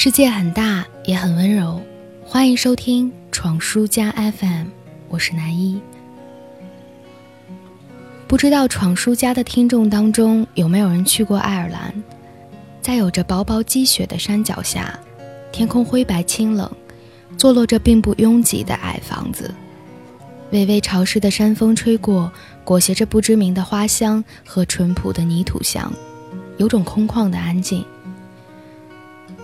世界很大，也很温柔。欢迎收听闯书家 FM，我是南一。不知道闯书家的听众当中有没有人去过爱尔兰？在有着薄薄积雪的山脚下，天空灰白清冷，坐落着并不拥挤的矮房子。微微潮湿的山风吹过，裹挟着不知名的花香和淳朴的泥土香，有种空旷的安静。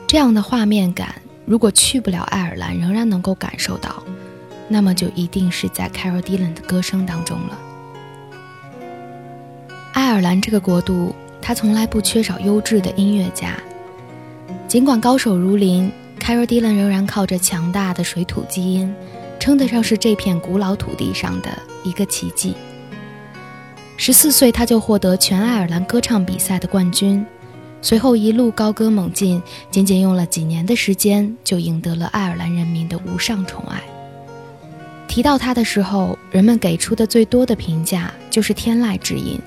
这样的画面感，如果去不了爱尔兰，仍然能够感受到，那么就一定是在 Carol Dylan 的歌声当中了。爱尔兰这个国度，它从来不缺少优质的音乐家。尽管高手如林，Carol Dylan 仍然靠着强大的水土基因，称得上是这片古老土地上的一个奇迹。十四岁，他就获得全爱尔兰歌唱比赛的冠军。随后一路高歌猛进，仅仅用了几年的时间，就赢得了爱尔兰人民的无上宠爱。提到他的时候，人们给出的最多的评价就是天籁之音。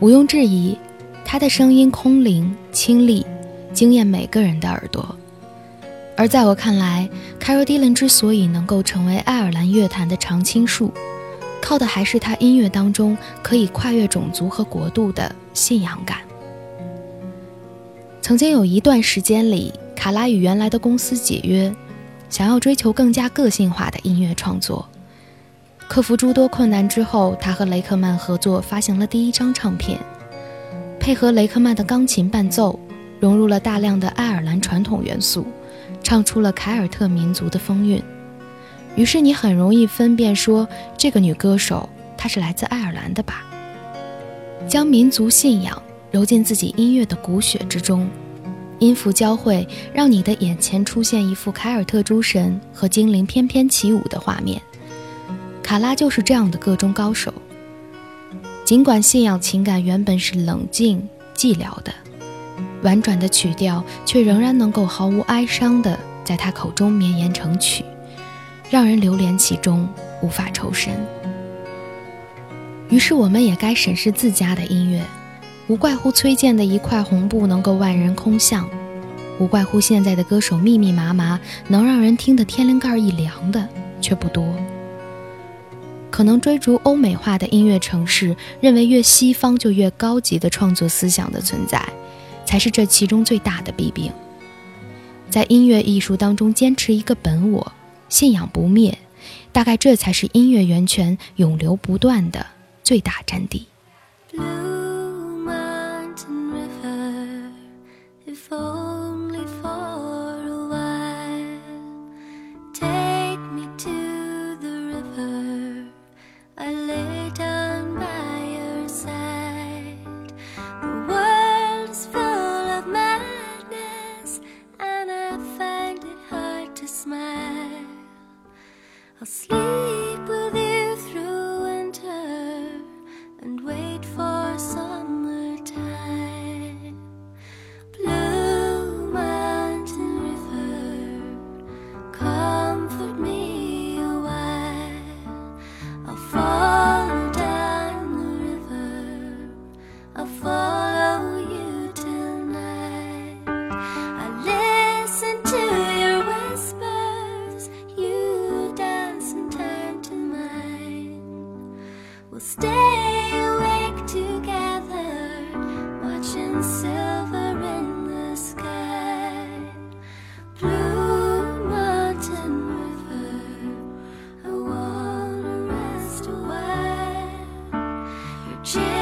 毋庸置疑，他的声音空灵清丽，惊艳每个人的耳朵。而在我看来凯若迪伦之所以能够成为爱尔兰乐坛的常青树，靠的还是他音乐当中可以跨越种族和国度的信仰感。曾经有一段时间里，卡拉与原来的公司解约，想要追求更加个性化的音乐创作。克服诸多困难之后，他和雷克曼合作发行了第一张唱片，配合雷克曼的钢琴伴奏，融入了大量的爱尔兰传统元素，唱出了凯尔特民族的风韵。于是你很容易分辨说，这个女歌手她是来自爱尔兰的吧？将民族信仰。揉进自己音乐的骨血之中，音符交汇，让你的眼前出现一幅凯尔特诸神和精灵翩翩起舞的画面。卡拉就是这样的个中高手。尽管信仰情感原本是冷静寂寥的，婉转的曲调却仍然能够毫无哀伤的在他口中绵延成曲，让人流连其中，无法抽身。于是，我们也该审视自家的音乐。无怪乎崔健的一块红布能够万人空巷，无怪乎现在的歌手密密麻麻，能让人听得天灵盖一凉的却不多。可能追逐欧美化的音乐城市，认为越西方就越高级的创作思想的存在，才是这其中最大的弊病。在音乐艺术当中坚持一个本我，信仰不灭，大概这才是音乐源泉永流不断的最大真谛。asleep. Cheers.